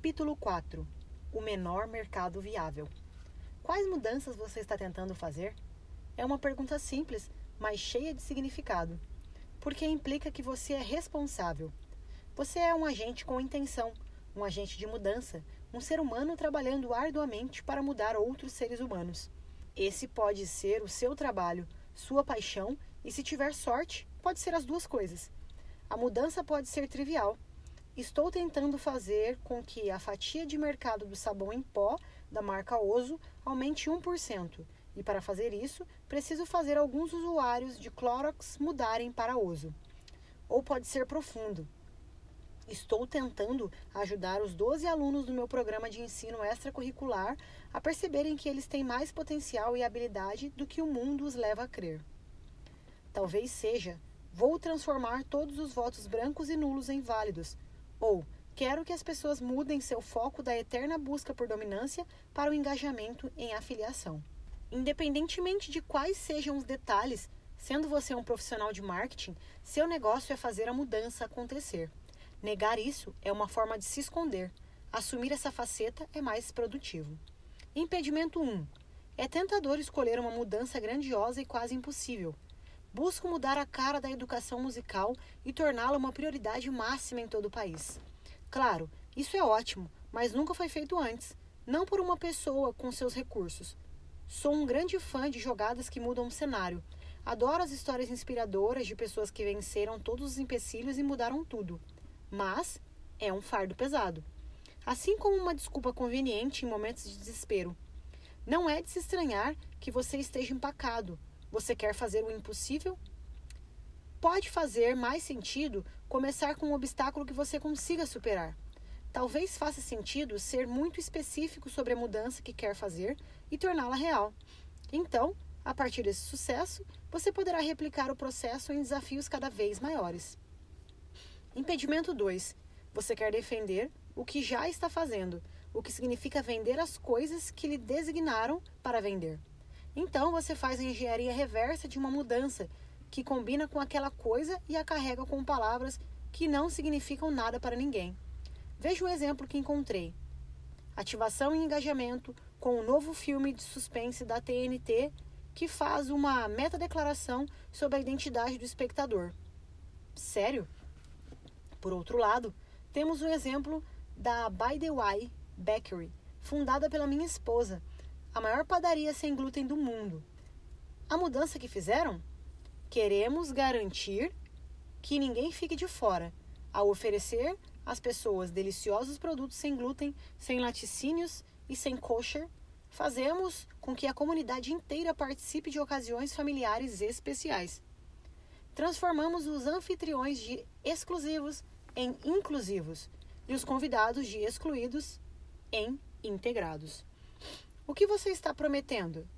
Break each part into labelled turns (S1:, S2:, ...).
S1: Capítulo 4 O menor mercado viável. Quais mudanças você está tentando fazer? É uma pergunta simples, mas cheia de significado, porque implica que você é responsável. Você é um agente com intenção, um agente de mudança, um ser humano trabalhando arduamente para mudar outros seres humanos. Esse pode ser o seu trabalho, sua paixão e, se tiver sorte, pode ser as duas coisas. A mudança pode ser trivial. Estou tentando fazer com que a fatia de mercado do sabão em pó da marca Oso aumente 1%, e para fazer isso, preciso fazer alguns usuários de Clorox mudarem para Oso. Ou pode ser profundo. Estou tentando ajudar os 12 alunos do meu programa de ensino extracurricular a perceberem que eles têm mais potencial e habilidade do que o mundo os leva a crer. Talvez seja: vou transformar todos os votos brancos e nulos em válidos. Ou quero que as pessoas mudem seu foco da eterna busca por dominância para o engajamento em afiliação. Independentemente de quais sejam os detalhes, sendo você um profissional de marketing, seu negócio é fazer a mudança acontecer. Negar isso é uma forma de se esconder. Assumir essa faceta é mais produtivo. Impedimento 1. É tentador escolher uma mudança grandiosa e quase impossível. Busco mudar a cara da educação musical e torná-la uma prioridade máxima em todo o país. Claro, isso é ótimo, mas nunca foi feito antes, não por uma pessoa com seus recursos. Sou um grande fã de jogadas que mudam o cenário. Adoro as histórias inspiradoras de pessoas que venceram todos os empecilhos e mudaram tudo. Mas é um fardo pesado. Assim como uma desculpa conveniente em momentos de desespero. Não é de se estranhar que você esteja empacado, você quer fazer o impossível? Pode fazer mais sentido começar com um obstáculo que você consiga superar. Talvez faça sentido ser muito específico sobre a mudança que quer fazer e torná-la real. Então, a partir desse sucesso, você poderá replicar o processo em desafios cada vez maiores. Impedimento 2. Você quer defender o que já está fazendo, o que significa vender as coisas que lhe designaram para vender. Então você faz a engenharia reversa de uma mudança que combina com aquela coisa e a carrega com palavras que não significam nada para ninguém. Veja um exemplo que encontrei. Ativação e engajamento com o novo filme de suspense da TNT que faz uma metadeclaração sobre a identidade do espectador. Sério? Por outro lado, temos o exemplo da By the Way Bakery, fundada pela minha esposa, a maior padaria sem glúten do mundo. A mudança que fizeram? Queremos garantir que ninguém fique de fora ao oferecer às pessoas deliciosos produtos sem glúten, sem laticínios e sem kosher. Fazemos com que a comunidade inteira participe de ocasiões familiares especiais. Transformamos os anfitriões de exclusivos em inclusivos e os convidados de excluídos em integrados. O que você está prometendo?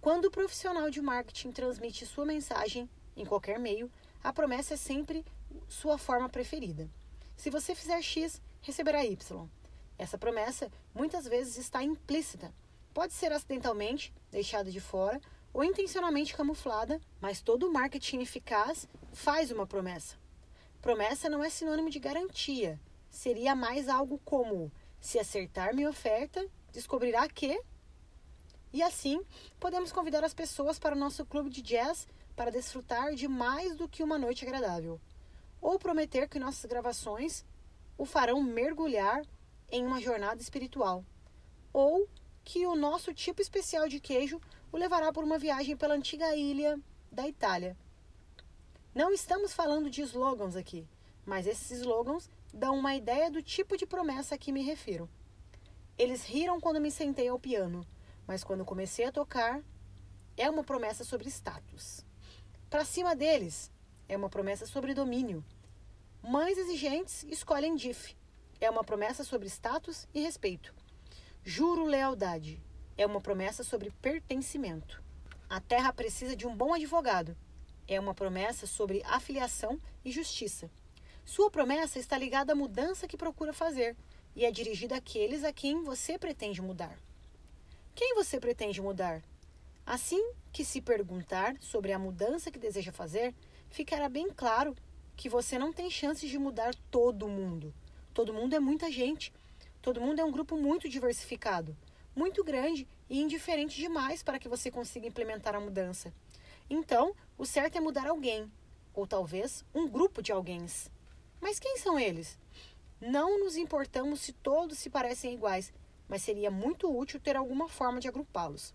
S1: Quando o profissional de marketing transmite sua mensagem em qualquer meio, a promessa é sempre sua forma preferida. Se você fizer X, receberá Y. Essa promessa muitas vezes está implícita. Pode ser acidentalmente deixada de fora ou intencionalmente camuflada, mas todo marketing eficaz faz uma promessa. Promessa não é sinônimo de garantia. Seria mais algo como: se acertar minha oferta, descobrirá que e assim, podemos convidar as pessoas para o nosso clube de jazz para desfrutar de mais do que uma noite agradável. Ou prometer que nossas gravações o farão mergulhar em uma jornada espiritual. Ou que o nosso tipo especial de queijo o levará por uma viagem pela antiga ilha da Itália. Não estamos falando de slogans aqui, mas esses slogans dão uma ideia do tipo de promessa a que me refiro. Eles riram quando me sentei ao piano mas quando comecei a tocar, é uma promessa sobre status. Para cima deles, é uma promessa sobre domínio. Mães exigentes escolhem DIF. É uma promessa sobre status e respeito. Juro lealdade. É uma promessa sobre pertencimento. A terra precisa de um bom advogado. É uma promessa sobre afiliação e justiça. Sua promessa está ligada à mudança que procura fazer e é dirigida àqueles a quem você pretende mudar. Quem você pretende mudar? Assim que se perguntar sobre a mudança que deseja fazer, ficará bem claro que você não tem chances de mudar todo mundo. Todo mundo é muita gente. Todo mundo é um grupo muito diversificado, muito grande e indiferente demais para que você consiga implementar a mudança. Então, o certo é mudar alguém, ou talvez um grupo de alguém. Mas quem são eles? Não nos importamos se todos se parecem iguais, mas seria muito útil ter alguma forma de agrupá-los.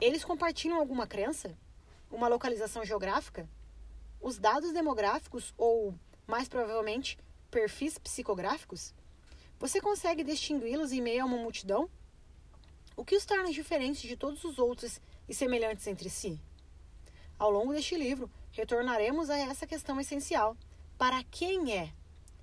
S1: Eles compartilham alguma crença? Uma localização geográfica? Os dados demográficos ou, mais provavelmente, perfis psicográficos? Você consegue distingui-los em meio a uma multidão? O que os torna diferentes de todos os outros e semelhantes entre si? Ao longo deste livro, retornaremos a essa questão essencial: para quem é?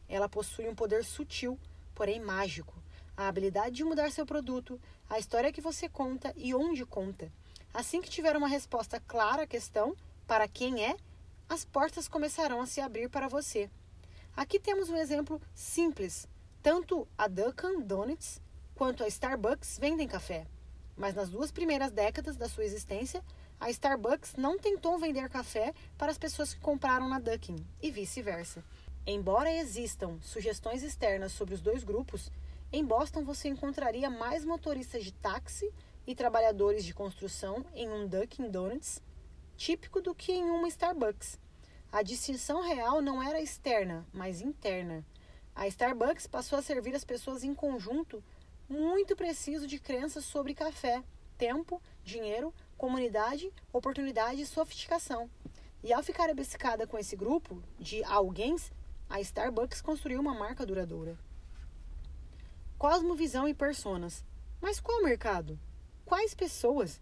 S1: Ela possui um poder sutil, porém mágico. A habilidade de mudar seu produto, a história que você conta e onde conta. Assim que tiver uma resposta clara à questão, para quem é, as portas começarão a se abrir para você. Aqui temos um exemplo simples. Tanto a Dunkin' Donuts quanto a Starbucks vendem café. Mas nas duas primeiras décadas da sua existência, a Starbucks não tentou vender café para as pessoas que compraram na Dunkin' e vice-versa. Embora existam sugestões externas sobre os dois grupos, em Boston você encontraria mais motoristas de táxi e trabalhadores de construção em um Dunkin' Donuts típico do que em uma Starbucks. A distinção real não era externa, mas interna. A Starbucks passou a servir as pessoas em conjunto muito preciso de crenças sobre café, tempo, dinheiro, comunidade, oportunidade e sofisticação. E ao ficar obcecada com esse grupo de alguém, a Starbucks construiu uma marca duradoura. Cosmovisão e personas. Mas qual mercado? Quais pessoas?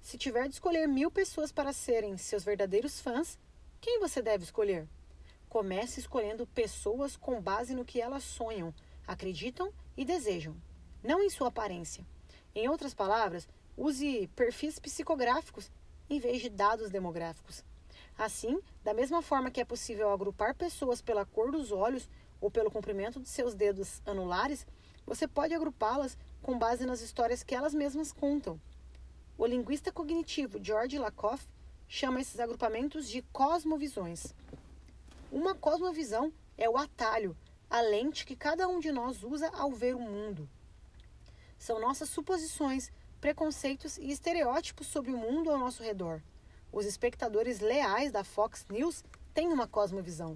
S1: Se tiver de escolher mil pessoas para serem seus verdadeiros fãs, quem você deve escolher? Comece escolhendo pessoas com base no que elas sonham, acreditam e desejam, não em sua aparência. Em outras palavras, use perfis psicográficos em vez de dados demográficos. Assim, da mesma forma que é possível agrupar pessoas pela cor dos olhos ou pelo comprimento de seus dedos anulares, você pode agrupá-las com base nas histórias que elas mesmas contam. O linguista cognitivo George Lakoff chama esses agrupamentos de cosmovisões. Uma cosmovisão é o atalho, a lente que cada um de nós usa ao ver o mundo. São nossas suposições, preconceitos e estereótipos sobre o mundo ao nosso redor. Os espectadores leais da Fox News têm uma cosmovisão.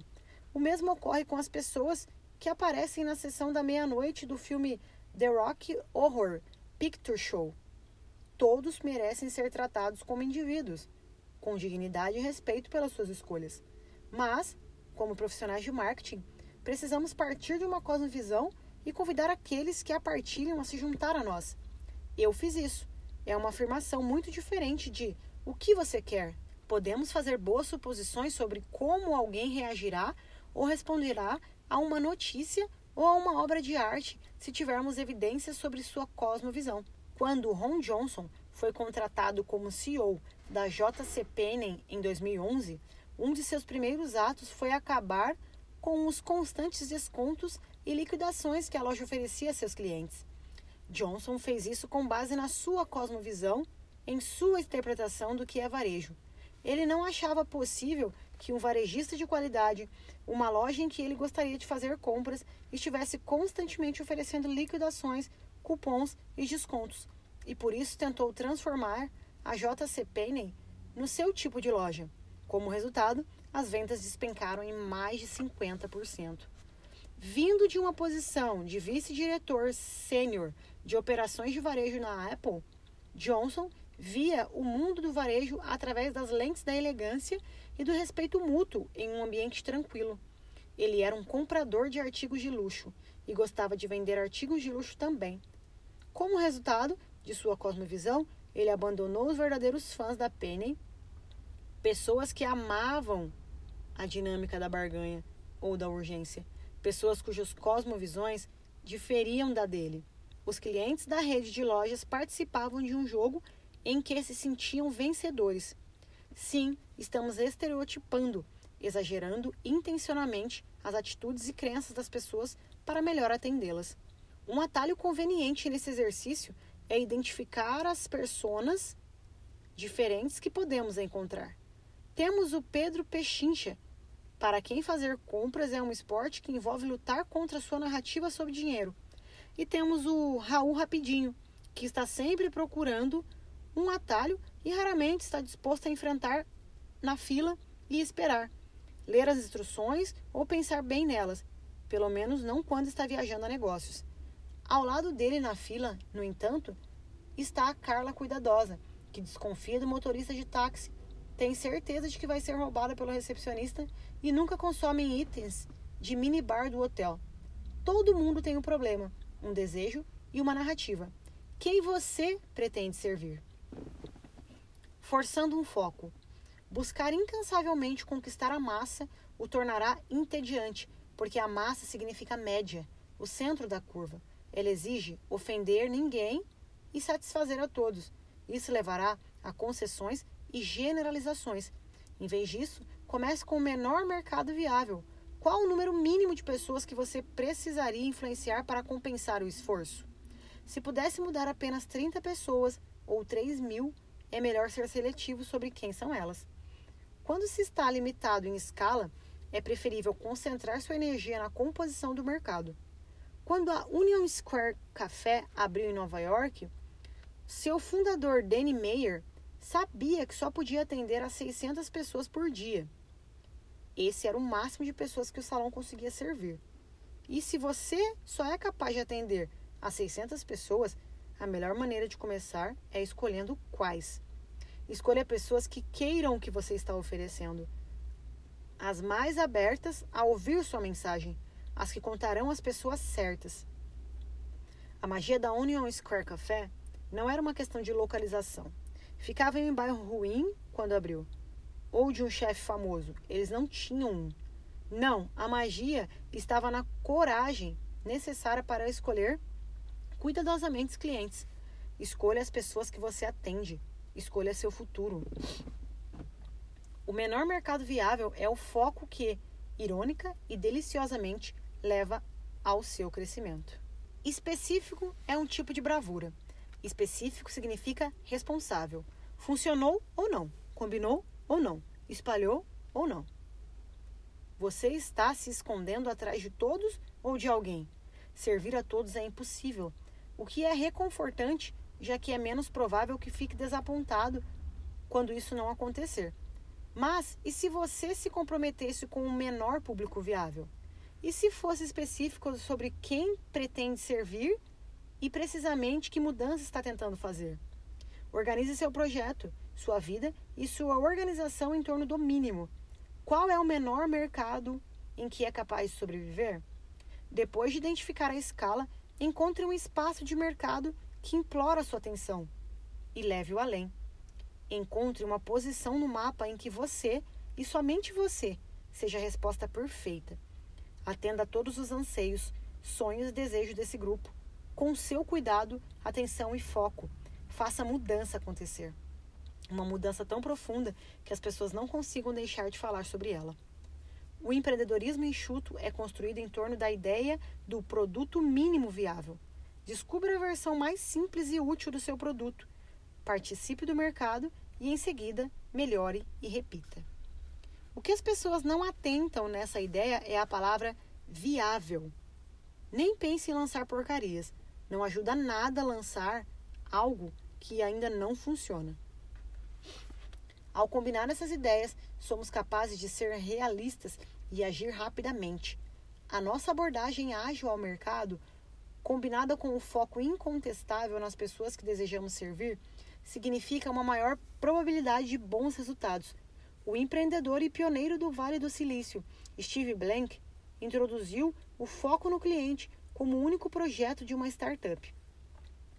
S1: O mesmo ocorre com as pessoas que aparecem na sessão da meia-noite do filme The Rock Horror Picture Show. Todos merecem ser tratados como indivíduos, com dignidade e respeito pelas suas escolhas. Mas, como profissionais de marketing, precisamos partir de uma cosmovisão e convidar aqueles que a partilham a se juntar a nós. Eu fiz isso. É uma afirmação muito diferente de o que você quer? Podemos fazer boas suposições sobre como alguém reagirá ou responderá a uma notícia ou a uma obra de arte se tivermos evidências sobre sua cosmovisão. Quando Ron Johnson foi contratado como CEO da JC Penney em 2011, um de seus primeiros atos foi acabar com os constantes descontos e liquidações que a loja oferecia a seus clientes. Johnson fez isso com base na sua cosmovisão em sua interpretação do que é varejo. Ele não achava possível que um varejista de qualidade, uma loja em que ele gostaria de fazer compras, estivesse constantemente oferecendo liquidações, cupons e descontos, e por isso tentou transformar a JC Penney no seu tipo de loja. Como resultado, as vendas despencaram em mais de 50%. Vindo de uma posição de vice-diretor sênior de operações de varejo na Apple, Johnson via o mundo do varejo através das lentes da elegância e do respeito mútuo em um ambiente tranquilo. Ele era um comprador de artigos de luxo e gostava de vender artigos de luxo também. Como resultado de sua cosmovisão, ele abandonou os verdadeiros fãs da Penny, pessoas que amavam a dinâmica da barganha ou da urgência, pessoas cujas cosmovisões diferiam da dele. Os clientes da rede de lojas participavam de um jogo em que se sentiam vencedores. Sim, estamos estereotipando, exagerando intencionalmente as atitudes e crenças das pessoas para melhor atendê-las. Um atalho conveniente nesse exercício é identificar as personas diferentes que podemos encontrar. Temos o Pedro Pechincha, para quem fazer compras é um esporte que envolve lutar contra sua narrativa sobre dinheiro. E temos o Raul Rapidinho, que está sempre procurando um atalho e raramente está disposto a enfrentar na fila e esperar, ler as instruções ou pensar bem nelas, pelo menos não quando está viajando a negócios. Ao lado dele na fila, no entanto, está a Carla cuidadosa, que desconfia do motorista de táxi, tem certeza de que vai ser roubada pelo recepcionista e nunca consome itens de minibar do hotel. Todo mundo tem um problema, um desejo e uma narrativa. Quem você pretende servir? Forçando um foco. Buscar incansavelmente conquistar a massa o tornará entediante, porque a massa significa média, o centro da curva. Ela exige ofender ninguém e satisfazer a todos. Isso levará a concessões e generalizações. Em vez disso, comece com o menor mercado viável. Qual o número mínimo de pessoas que você precisaria influenciar para compensar o esforço? Se pudesse mudar apenas 30 pessoas ou 3 mil, é melhor ser seletivo sobre quem são elas. Quando se está limitado em escala, é preferível concentrar sua energia na composição do mercado. Quando a Union Square Café abriu em Nova York, seu fundador Danny Meyer sabia que só podia atender a 600 pessoas por dia. Esse era o máximo de pessoas que o salão conseguia servir. E se você só é capaz de atender a 600 pessoas, a melhor maneira de começar é escolhendo quais. Escolha pessoas que queiram o que você está oferecendo. As mais abertas a ouvir sua mensagem, as que contarão as pessoas certas. A magia da Union Square Café não era uma questão de localização. Ficava em um bairro ruim quando abriu. Ou de um chefe famoso. Eles não tinham um. Não, a magia estava na coragem necessária para escolher cuidadosamente os clientes. Escolha as pessoas que você atende. Escolha seu futuro. O menor mercado viável é o foco que, irônica e deliciosamente, leva ao seu crescimento. Específico é um tipo de bravura. Específico significa responsável. Funcionou ou não? Combinou ou não? Espalhou ou não? Você está se escondendo atrás de todos ou de alguém? Servir a todos é impossível, o que é reconfortante já que é menos provável que fique desapontado quando isso não acontecer. Mas e se você se comprometesse com um menor público viável? E se fosse específico sobre quem pretende servir e precisamente que mudança está tentando fazer? Organize seu projeto, sua vida e sua organização em torno do mínimo. Qual é o menor mercado em que é capaz de sobreviver? Depois de identificar a escala, encontre um espaço de mercado que implora sua atenção e leve-o além. Encontre uma posição no mapa em que você e somente você seja a resposta perfeita. Atenda a todos os anseios, sonhos e desejos desse grupo, com seu cuidado, atenção e foco. Faça a mudança acontecer. Uma mudança tão profunda que as pessoas não consigam deixar de falar sobre ela. O empreendedorismo enxuto é construído em torno da ideia do produto mínimo viável Descubra a versão mais simples e útil do seu produto. Participe do mercado e, em seguida, melhore e repita. O que as pessoas não atentam nessa ideia é a palavra viável. Nem pense em lançar porcarias. Não ajuda nada a lançar algo que ainda não funciona. Ao combinar essas ideias, somos capazes de ser realistas e agir rapidamente. A nossa abordagem ágil ao mercado combinada com o foco incontestável nas pessoas que desejamos servir, significa uma maior probabilidade de bons resultados. O empreendedor e pioneiro do Vale do Silício, Steve Blank, introduziu o foco no cliente como único projeto de uma startup.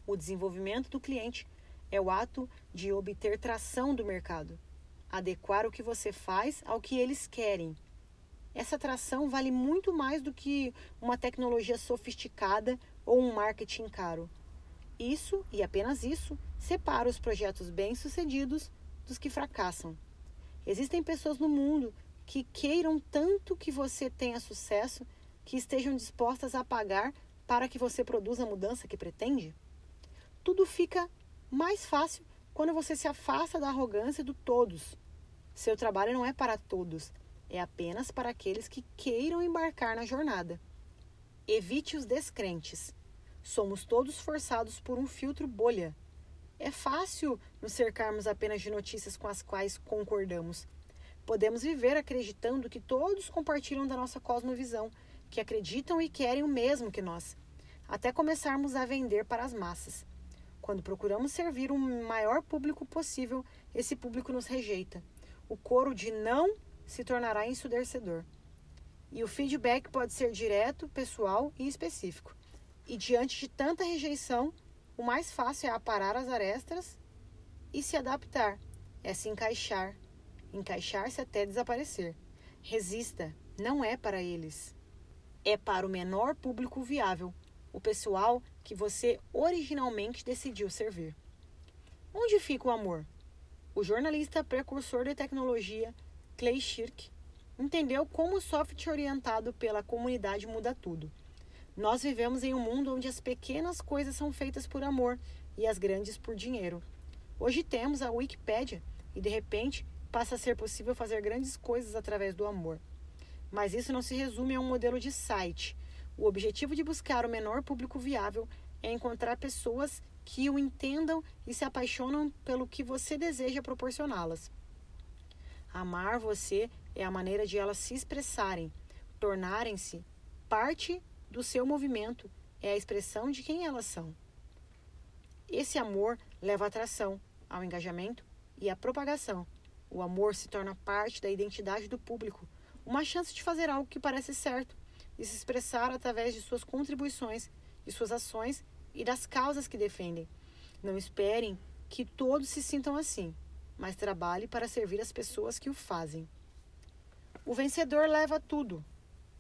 S1: O desenvolvimento do cliente é o ato de obter tração do mercado, adequar o que você faz ao que eles querem. Essa tração vale muito mais do que uma tecnologia sofisticada ou um marketing caro. Isso, e apenas isso, separa os projetos bem-sucedidos dos que fracassam. Existem pessoas no mundo que queiram tanto que você tenha sucesso que estejam dispostas a pagar para que você produza a mudança que pretende? Tudo fica mais fácil quando você se afasta da arrogância do todos. Seu trabalho não é para todos, é apenas para aqueles que queiram embarcar na jornada. Evite os descrentes. somos todos forçados por um filtro bolha. É fácil nos cercarmos apenas de notícias com as quais concordamos. Podemos viver acreditando que todos compartilham da nossa cosmovisão, que acreditam e querem o mesmo que nós, até começarmos a vender para as massas. Quando procuramos servir o maior público possível, esse público nos rejeita. O coro de não se tornará ensurdecedor. E o feedback pode ser direto, pessoal e específico. E diante de tanta rejeição, o mais fácil é aparar as arestas e se adaptar, é se encaixar, encaixar-se até desaparecer. Resista, não é para eles. É para o menor público viável, o pessoal que você originalmente decidiu servir. Onde fica o amor? O jornalista precursor de tecnologia Clay Shirk entendeu como o software orientado pela comunidade muda tudo. Nós vivemos em um mundo onde as pequenas coisas são feitas por amor e as grandes por dinheiro. Hoje temos a Wikipédia e de repente passa a ser possível fazer grandes coisas através do amor. Mas isso não se resume a um modelo de site. O objetivo de buscar o menor público viável é encontrar pessoas que o entendam e se apaixonam pelo que você deseja proporcioná-las. Amar você é a maneira de elas se expressarem, tornarem-se parte do seu movimento, é a expressão de quem elas são. Esse amor leva à atração, ao engajamento e à propagação. O amor se torna parte da identidade do público, uma chance de fazer algo que parece certo e se expressar através de suas contribuições, de suas ações e das causas que defendem. Não esperem que todos se sintam assim mas trabalhe para servir as pessoas que o fazem. O vencedor leva tudo.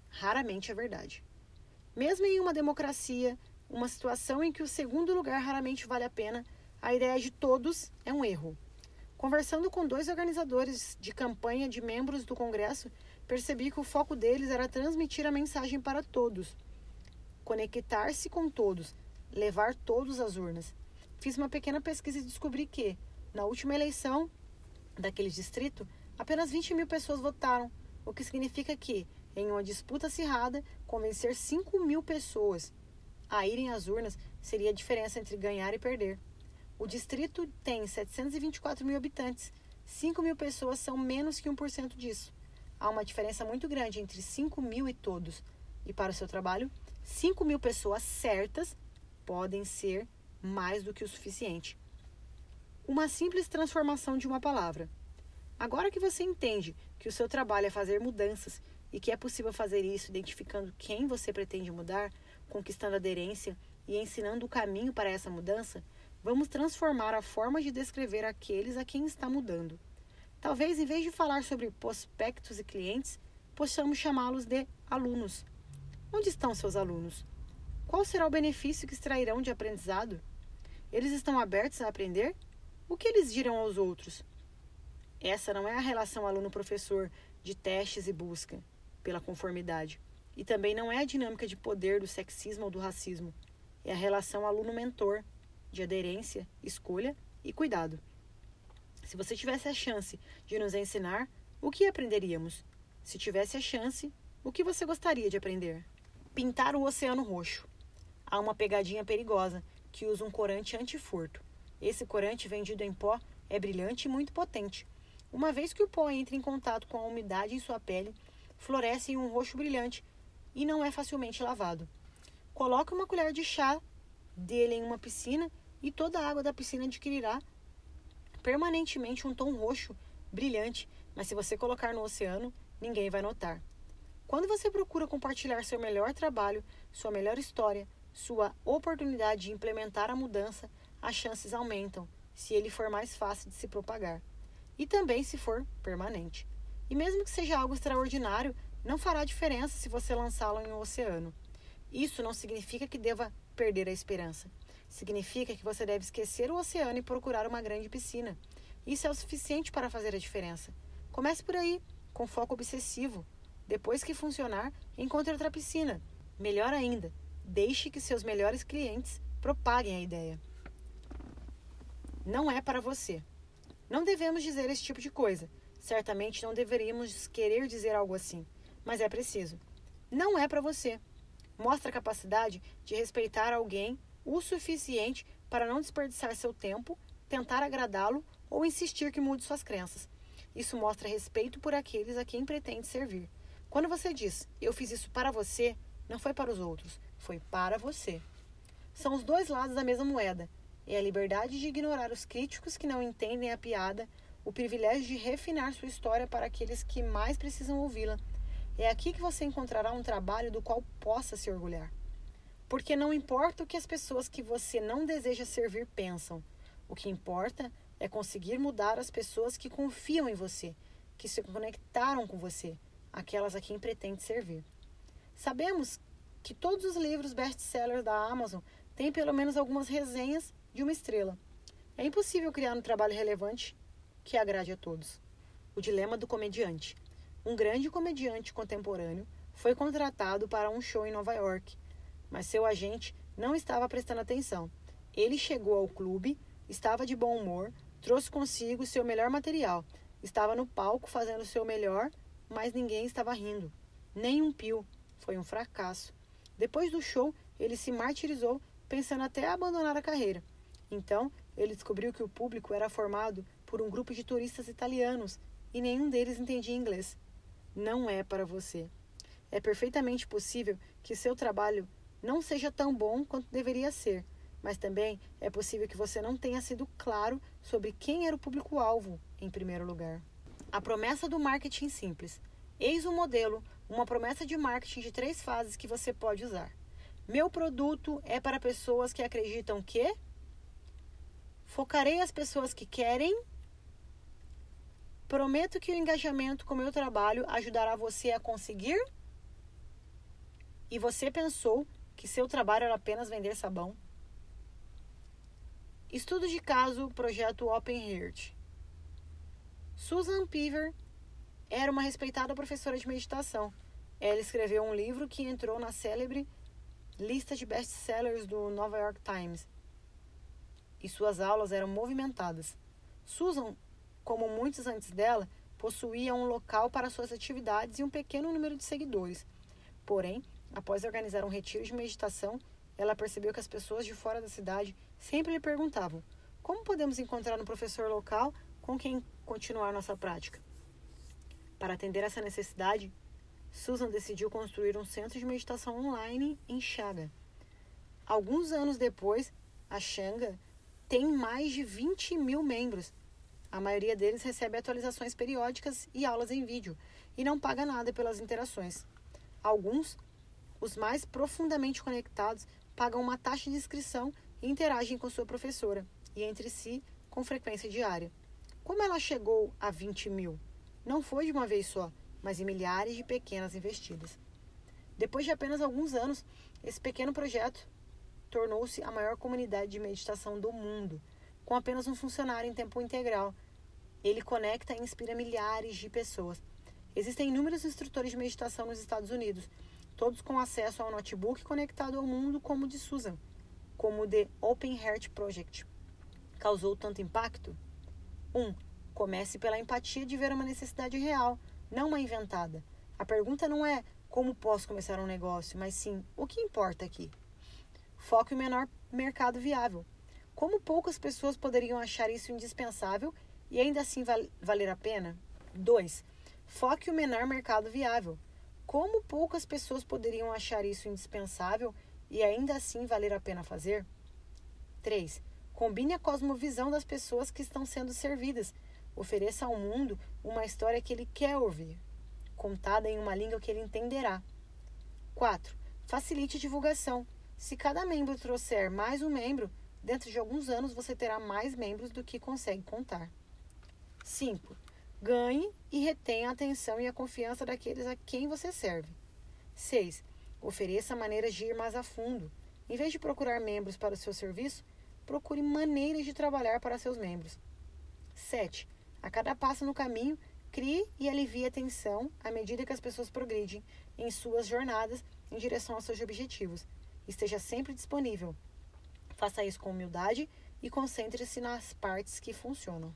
S1: Raramente é verdade. Mesmo em uma democracia, uma situação em que o segundo lugar raramente vale a pena, a ideia de todos é um erro. Conversando com dois organizadores de campanha de membros do Congresso, percebi que o foco deles era transmitir a mensagem para todos, conectar-se com todos, levar todos às urnas. Fiz uma pequena pesquisa e descobri que, na última eleição daquele distrito, apenas 20 mil pessoas votaram, o que significa que, em uma disputa acirrada, convencer 5 mil pessoas a irem às urnas seria a diferença entre ganhar e perder. O distrito tem 724 mil habitantes. 5 mil pessoas são menos que 1% disso. Há uma diferença muito grande entre 5 mil e todos. E para o seu trabalho, 5 mil pessoas certas podem ser mais do que o suficiente uma simples transformação de uma palavra. Agora que você entende que o seu trabalho é fazer mudanças e que é possível fazer isso identificando quem você pretende mudar, conquistando aderência e ensinando o caminho para essa mudança, vamos transformar a forma de descrever aqueles a quem está mudando. Talvez, em vez de falar sobre prospectos e clientes, possamos chamá-los de alunos. Onde estão seus alunos? Qual será o benefício que extrairão de aprendizado? Eles estão abertos a aprender o que eles dirão aos outros? Essa não é a relação aluno-professor de testes e busca pela conformidade. E também não é a dinâmica de poder do sexismo ou do racismo. É a relação aluno-mentor, de aderência, escolha e cuidado. Se você tivesse a chance de nos ensinar, o que aprenderíamos? Se tivesse a chance, o que você gostaria de aprender? Pintar o oceano roxo. Há uma pegadinha perigosa que usa um corante antifurto. Esse corante vendido em pó é brilhante e muito potente. Uma vez que o pó entra em contato com a umidade em sua pele, floresce em um roxo brilhante e não é facilmente lavado. Coloque uma colher de chá dele em uma piscina e toda a água da piscina adquirirá permanentemente um tom roxo brilhante, mas se você colocar no oceano, ninguém vai notar. Quando você procura compartilhar seu melhor trabalho, sua melhor história, sua oportunidade de implementar a mudança, as chances aumentam se ele for mais fácil de se propagar e também se for permanente. E mesmo que seja algo extraordinário, não fará diferença se você lançá-lo em um oceano. Isso não significa que deva perder a esperança. Significa que você deve esquecer o oceano e procurar uma grande piscina. Isso é o suficiente para fazer a diferença. Comece por aí, com foco obsessivo. Depois que funcionar, encontre outra piscina. Melhor ainda, deixe que seus melhores clientes propaguem a ideia não é para você. Não devemos dizer esse tipo de coisa. Certamente não deveríamos querer dizer algo assim, mas é preciso. Não é para você. Mostra a capacidade de respeitar alguém o suficiente para não desperdiçar seu tempo, tentar agradá-lo ou insistir que mude suas crenças. Isso mostra respeito por aqueles a quem pretende servir. Quando você diz, eu fiz isso para você, não foi para os outros, foi para você. São os dois lados da mesma moeda. É a liberdade de ignorar os críticos que não entendem a piada, o privilégio de refinar sua história para aqueles que mais precisam ouvi-la. É aqui que você encontrará um trabalho do qual possa se orgulhar. Porque não importa o que as pessoas que você não deseja servir pensam, o que importa é conseguir mudar as pessoas que confiam em você, que se conectaram com você, aquelas a quem pretende servir. Sabemos que todos os livros best-sellers da Amazon têm pelo menos algumas resenhas de uma estrela. É impossível criar um trabalho relevante que agrade a todos. O dilema do comediante. Um grande comediante contemporâneo foi contratado para um show em Nova York, mas seu agente não estava prestando atenção. Ele chegou ao clube, estava de bom humor, trouxe consigo seu melhor material, estava no palco fazendo seu melhor, mas ninguém estava rindo. Nem um pio. Foi um fracasso. Depois do show, ele se martirizou, pensando até abandonar a carreira. Então, ele descobriu que o público era formado por um grupo de turistas italianos e nenhum deles entendia inglês. Não é para você. É perfeitamente possível que seu trabalho não seja tão bom quanto deveria ser, mas também é possível que você não tenha sido claro sobre quem era o público-alvo, em primeiro lugar. A promessa do marketing simples. Eis um modelo, uma promessa de marketing de três fases que você pode usar. Meu produto é para pessoas que acreditam que Focarei as pessoas que querem. Prometo que o engajamento com meu trabalho ajudará você a conseguir. E você pensou que seu trabalho era apenas vender sabão? Estudo de caso, projeto Open Heart. Susan Pever era uma respeitada professora de meditação. Ela escreveu um livro que entrou na célebre lista de best-sellers do Nova York Times e suas aulas eram movimentadas. Susan, como muitos antes dela, possuía um local para suas atividades e um pequeno número de seguidores. Porém, após organizar um retiro de meditação, ela percebeu que as pessoas de fora da cidade sempre lhe perguntavam: como podemos encontrar um professor local com quem continuar nossa prática? Para atender essa necessidade, Susan decidiu construir um centro de meditação online em Chaga. Alguns anos depois, a Xanga tem mais de 20 mil membros. A maioria deles recebe atualizações periódicas e aulas em vídeo e não paga nada pelas interações. Alguns, os mais profundamente conectados, pagam uma taxa de inscrição e interagem com sua professora e entre si com frequência diária. Como ela chegou a 20 mil? Não foi de uma vez só, mas em milhares de pequenas investidas. Depois de apenas alguns anos, esse pequeno projeto tornou-se a maior comunidade de meditação do mundo, com apenas um funcionário em tempo integral. Ele conecta e inspira milhares de pessoas. Existem inúmeros instrutores de meditação nos Estados Unidos, todos com acesso a um notebook conectado ao mundo como o de Susan, como o The Open Heart Project. Causou tanto impacto? 1. Um, comece pela empatia de ver uma necessidade real, não uma inventada. A pergunta não é como posso começar um negócio, mas sim o que importa aqui. Foque o menor mercado viável. Como poucas pessoas poderiam achar isso indispensável e ainda assim val valer a pena? 2. Foque o menor mercado viável. Como poucas pessoas poderiam achar isso indispensável e ainda assim valer a pena fazer? 3. Combine a cosmovisão das pessoas que estão sendo servidas. Ofereça ao mundo uma história que ele quer ouvir, contada em uma língua que ele entenderá. 4. Facilite a divulgação. Se cada membro trouxer mais um membro, dentro de alguns anos você terá mais membros do que consegue contar. 5. Ganhe e retenha a atenção e a confiança daqueles a quem você serve. 6. Ofereça maneiras de ir mais a fundo. Em vez de procurar membros para o seu serviço, procure maneiras de trabalhar para seus membros. 7. A cada passo no caminho, crie e alivie a tensão à medida que as pessoas progridem em suas jornadas em direção aos seus objetivos Esteja sempre disponível. Faça isso com humildade e concentre-se nas partes que funcionam.